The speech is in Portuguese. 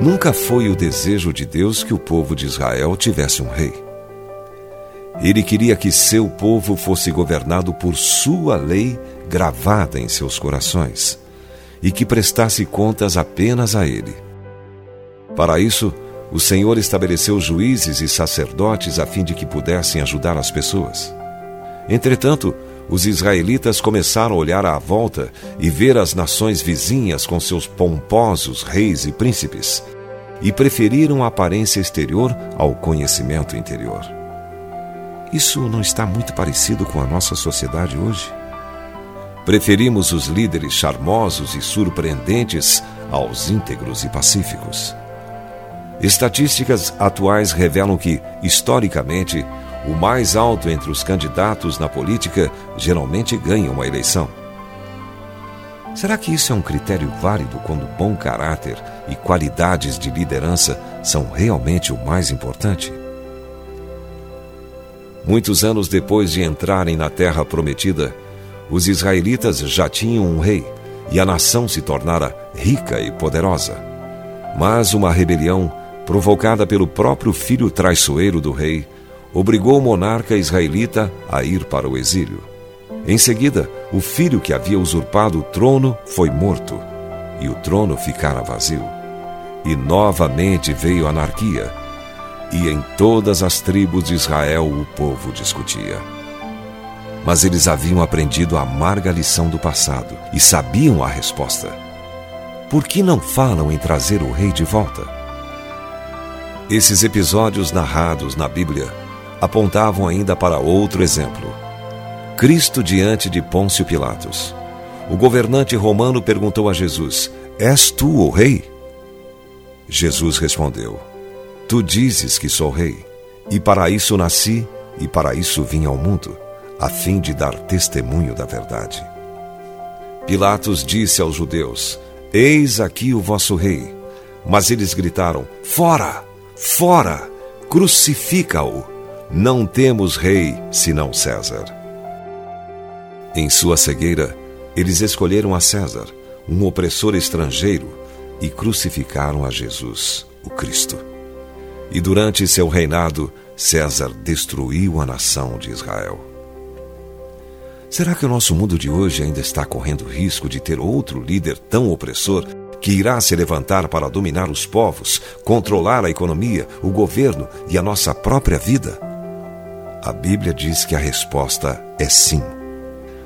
Nunca foi o desejo de Deus que o povo de Israel tivesse um rei. Ele queria que seu povo fosse governado por sua lei gravada em seus corações e que prestasse contas apenas a ele. Para isso, o Senhor estabeleceu juízes e sacerdotes a fim de que pudessem ajudar as pessoas. Entretanto, os israelitas começaram a olhar à volta e ver as nações vizinhas com seus pomposos reis e príncipes, e preferiram a aparência exterior ao conhecimento interior. Isso não está muito parecido com a nossa sociedade hoje? Preferimos os líderes charmosos e surpreendentes aos íntegros e pacíficos. Estatísticas atuais revelam que, historicamente, o mais alto entre os candidatos na política geralmente ganha uma eleição. Será que isso é um critério válido quando bom caráter e qualidades de liderança são realmente o mais importante? Muitos anos depois de entrarem na Terra Prometida, os israelitas já tinham um rei e a nação se tornara rica e poderosa. Mas uma rebelião, provocada pelo próprio filho traiçoeiro do rei, obrigou o monarca israelita a ir para o exílio. Em seguida, o filho que havia usurpado o trono foi morto, e o trono ficara vazio. E novamente veio a anarquia, e em todas as tribos de Israel o povo discutia. Mas eles haviam aprendido a amarga lição do passado e sabiam a resposta. Por que não falam em trazer o rei de volta? Esses episódios narrados na Bíblia apontavam ainda para outro exemplo. Cristo diante de Pôncio Pilatos. O governante romano perguntou a Jesus: És tu o rei? Jesus respondeu: Tu dizes que sou rei, e para isso nasci e para isso vim ao mundo, a fim de dar testemunho da verdade. Pilatos disse aos judeus: Eis aqui o vosso rei. Mas eles gritaram: Fora! Fora! Crucifica-o! Não temos rei senão César. Em sua cegueira, eles escolheram a César, um opressor estrangeiro, e crucificaram a Jesus, o Cristo. E durante seu reinado, César destruiu a nação de Israel. Será que o nosso mundo de hoje ainda está correndo risco de ter outro líder tão opressor que irá se levantar para dominar os povos, controlar a economia, o governo e a nossa própria vida? A Bíblia diz que a resposta é sim.